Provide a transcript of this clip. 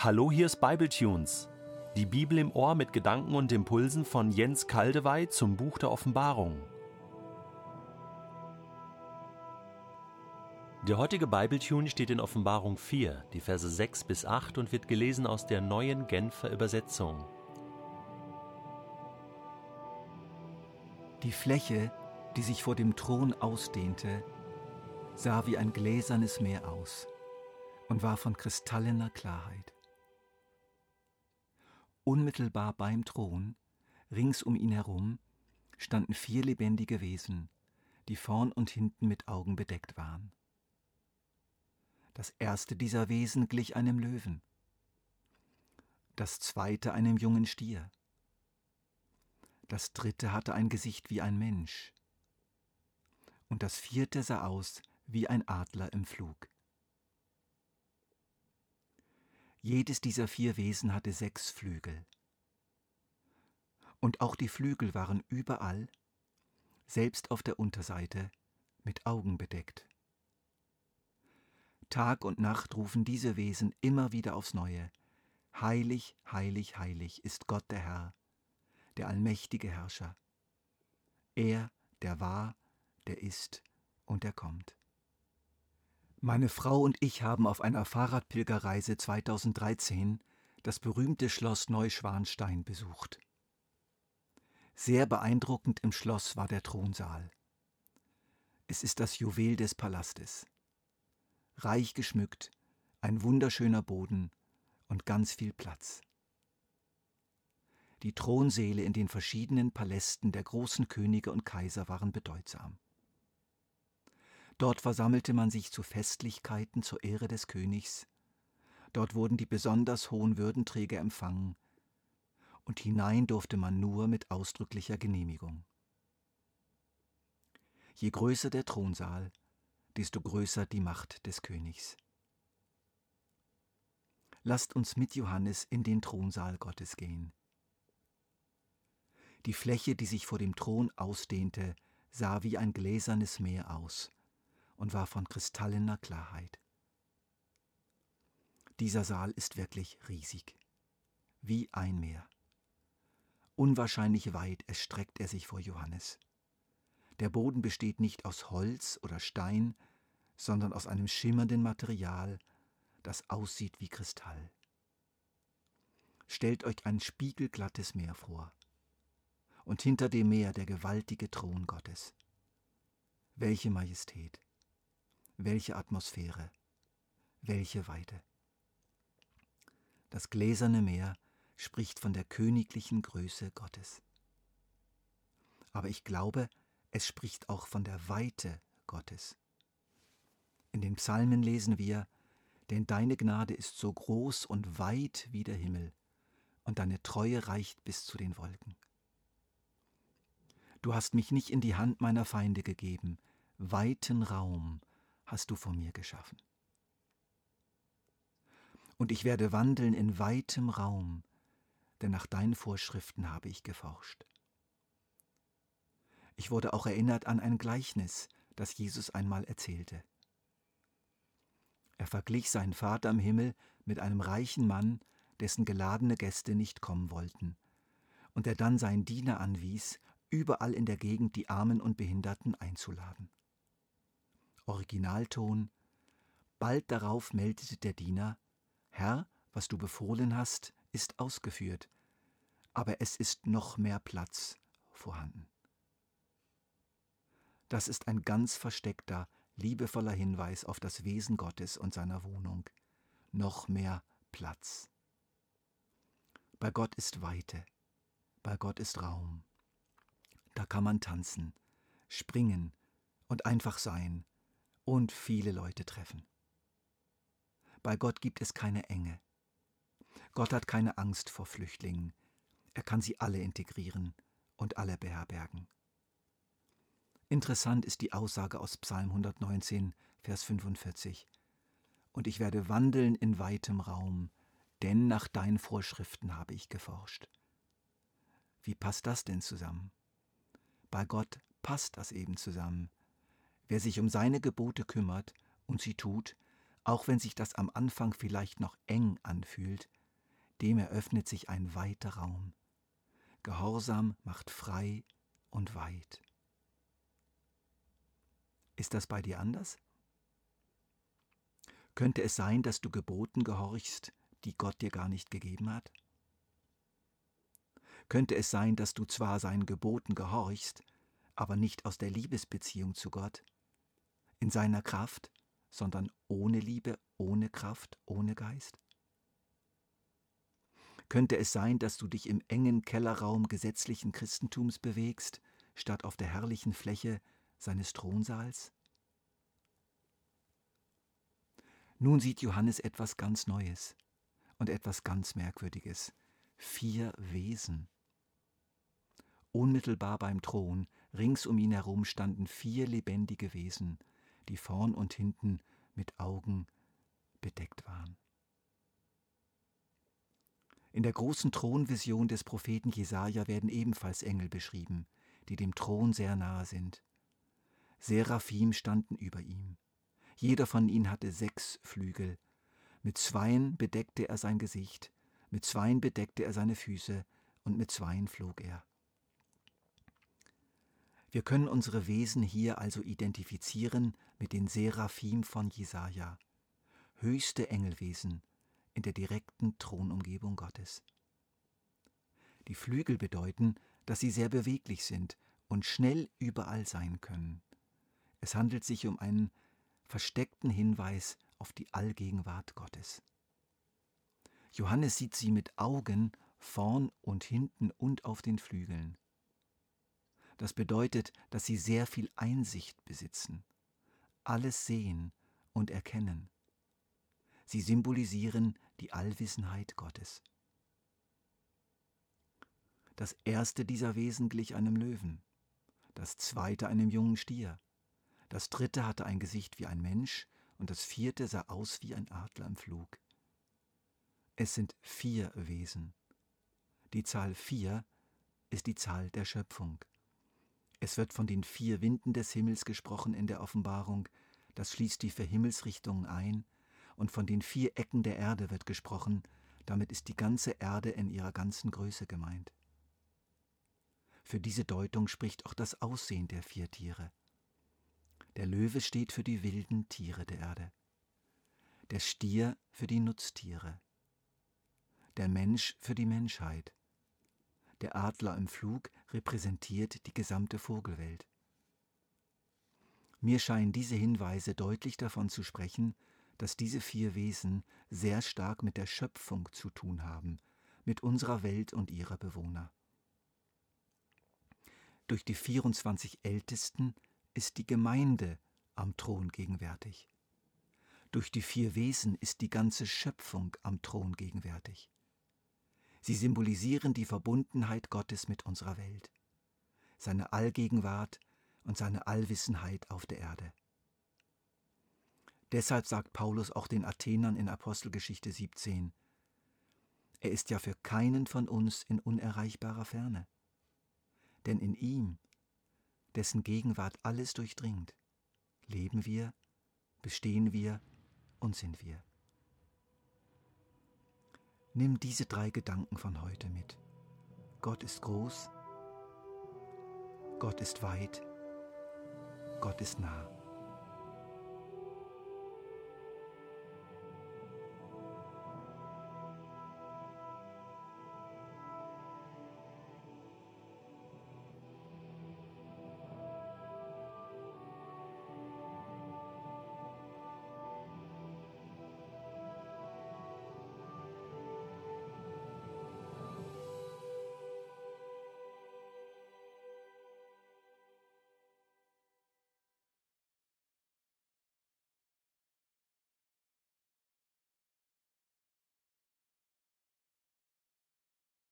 Hallo, hier ist Bibletunes. Die Bibel im Ohr mit Gedanken und Impulsen von Jens Kaldewey zum Buch der Offenbarung. Der heutige Bibletune steht in Offenbarung 4, die Verse 6 bis 8 und wird gelesen aus der neuen Genfer Übersetzung. Die Fläche, die sich vor dem Thron ausdehnte, sah wie ein gläsernes Meer aus und war von kristallener Klarheit. Unmittelbar beim Thron, rings um ihn herum, standen vier lebendige Wesen, die vorn und hinten mit Augen bedeckt waren. Das erste dieser Wesen glich einem Löwen, das zweite einem jungen Stier, das dritte hatte ein Gesicht wie ein Mensch, und das vierte sah aus wie ein Adler im Flug. Jedes dieser vier Wesen hatte sechs Flügel. Und auch die Flügel waren überall, selbst auf der Unterseite, mit Augen bedeckt. Tag und Nacht rufen diese Wesen immer wieder aufs Neue. Heilig, heilig, heilig ist Gott der Herr, der allmächtige Herrscher. Er, der war, der ist und der kommt. Meine Frau und ich haben auf einer Fahrradpilgerreise 2013 das berühmte Schloss Neuschwanstein besucht. Sehr beeindruckend im Schloss war der Thronsaal. Es ist das Juwel des Palastes. Reich geschmückt, ein wunderschöner Boden und ganz viel Platz. Die Thronsäle in den verschiedenen Palästen der großen Könige und Kaiser waren bedeutsam. Dort versammelte man sich zu Festlichkeiten zur Ehre des Königs. Dort wurden die besonders hohen Würdenträger empfangen. Und hinein durfte man nur mit ausdrücklicher Genehmigung. Je größer der Thronsaal, desto größer die Macht des Königs. Lasst uns mit Johannes in den Thronsaal Gottes gehen. Die Fläche, die sich vor dem Thron ausdehnte, sah wie ein gläsernes Meer aus und war von kristallener Klarheit. Dieser Saal ist wirklich riesig, wie ein Meer. Unwahrscheinlich weit erstreckt er sich vor Johannes. Der Boden besteht nicht aus Holz oder Stein, sondern aus einem schimmernden Material, das aussieht wie Kristall. Stellt euch ein spiegelglattes Meer vor und hinter dem Meer der gewaltige Thron Gottes. Welche Majestät! Welche Atmosphäre, welche Weite. Das gläserne Meer spricht von der königlichen Größe Gottes. Aber ich glaube, es spricht auch von der Weite Gottes. In den Psalmen lesen wir, denn deine Gnade ist so groß und weit wie der Himmel, und deine Treue reicht bis zu den Wolken. Du hast mich nicht in die Hand meiner Feinde gegeben, weiten Raum hast du vor mir geschaffen. Und ich werde wandeln in weitem Raum, denn nach deinen Vorschriften habe ich geforscht. Ich wurde auch erinnert an ein Gleichnis, das Jesus einmal erzählte. Er verglich seinen Vater im Himmel mit einem reichen Mann, dessen geladene Gäste nicht kommen wollten, und der dann seinen Diener anwies, überall in der Gegend die Armen und Behinderten einzuladen. Originalton. Bald darauf meldete der Diener, Herr, was du befohlen hast, ist ausgeführt, aber es ist noch mehr Platz vorhanden. Das ist ein ganz versteckter, liebevoller Hinweis auf das Wesen Gottes und seiner Wohnung. Noch mehr Platz. Bei Gott ist Weite, bei Gott ist Raum. Da kann man tanzen, springen und einfach sein, und viele Leute treffen. Bei Gott gibt es keine Enge. Gott hat keine Angst vor Flüchtlingen. Er kann sie alle integrieren und alle beherbergen. Interessant ist die Aussage aus Psalm 119, Vers 45. Und ich werde wandeln in weitem Raum, denn nach deinen Vorschriften habe ich geforscht. Wie passt das denn zusammen? Bei Gott passt das eben zusammen. Wer sich um seine Gebote kümmert und sie tut, auch wenn sich das am Anfang vielleicht noch eng anfühlt, dem eröffnet sich ein weiter Raum. Gehorsam macht frei und weit. Ist das bei dir anders? Könnte es sein, dass du Geboten gehorchst, die Gott dir gar nicht gegeben hat? Könnte es sein, dass du zwar seinen Geboten gehorchst, aber nicht aus der Liebesbeziehung zu Gott, in seiner Kraft, sondern ohne Liebe, ohne Kraft, ohne Geist? Könnte es sein, dass du dich im engen Kellerraum gesetzlichen Christentums bewegst, statt auf der herrlichen Fläche seines Thronsaals? Nun sieht Johannes etwas ganz Neues und etwas ganz Merkwürdiges. Vier Wesen. Unmittelbar beim Thron, rings um ihn herum standen vier lebendige Wesen, die vorn und hinten mit Augen bedeckt waren. In der großen Thronvision des Propheten Jesaja werden ebenfalls Engel beschrieben, die dem Thron sehr nahe sind. Seraphim standen über ihm. Jeder von ihnen hatte sechs Flügel. Mit zweien bedeckte er sein Gesicht, mit zweien bedeckte er seine Füße und mit zweien flog er. Wir können unsere Wesen hier also identifizieren mit den Seraphim von Jesaja, höchste Engelwesen in der direkten Thronumgebung Gottes. Die Flügel bedeuten, dass sie sehr beweglich sind und schnell überall sein können. Es handelt sich um einen versteckten Hinweis auf die Allgegenwart Gottes. Johannes sieht sie mit Augen vorn und hinten und auf den Flügeln. Das bedeutet, dass sie sehr viel Einsicht besitzen, alles sehen und erkennen. Sie symbolisieren die Allwissenheit Gottes. Das erste dieser Wesen glich einem Löwen, das zweite einem jungen Stier, das dritte hatte ein Gesicht wie ein Mensch und das vierte sah aus wie ein Adler im Flug. Es sind vier Wesen. Die Zahl vier ist die Zahl der Schöpfung. Es wird von den vier Winden des Himmels gesprochen in der Offenbarung, das schließt die vier Himmelsrichtungen ein, und von den vier Ecken der Erde wird gesprochen, damit ist die ganze Erde in ihrer ganzen Größe gemeint. Für diese Deutung spricht auch das Aussehen der vier Tiere. Der Löwe steht für die wilden Tiere der Erde, der Stier für die Nutztiere, der Mensch für die Menschheit, der Adler im Flug repräsentiert die gesamte Vogelwelt. Mir scheinen diese Hinweise deutlich davon zu sprechen, dass diese vier Wesen sehr stark mit der Schöpfung zu tun haben, mit unserer Welt und ihrer Bewohner. Durch die 24 Ältesten ist die Gemeinde am Thron gegenwärtig. Durch die vier Wesen ist die ganze Schöpfung am Thron gegenwärtig. Sie symbolisieren die Verbundenheit Gottes mit unserer Welt, seine Allgegenwart und seine Allwissenheit auf der Erde. Deshalb sagt Paulus auch den Athenern in Apostelgeschichte 17, er ist ja für keinen von uns in unerreichbarer Ferne, denn in ihm, dessen Gegenwart alles durchdringt, leben wir, bestehen wir und sind wir. Nimm diese drei Gedanken von heute mit. Gott ist groß, Gott ist weit, Gott ist nah.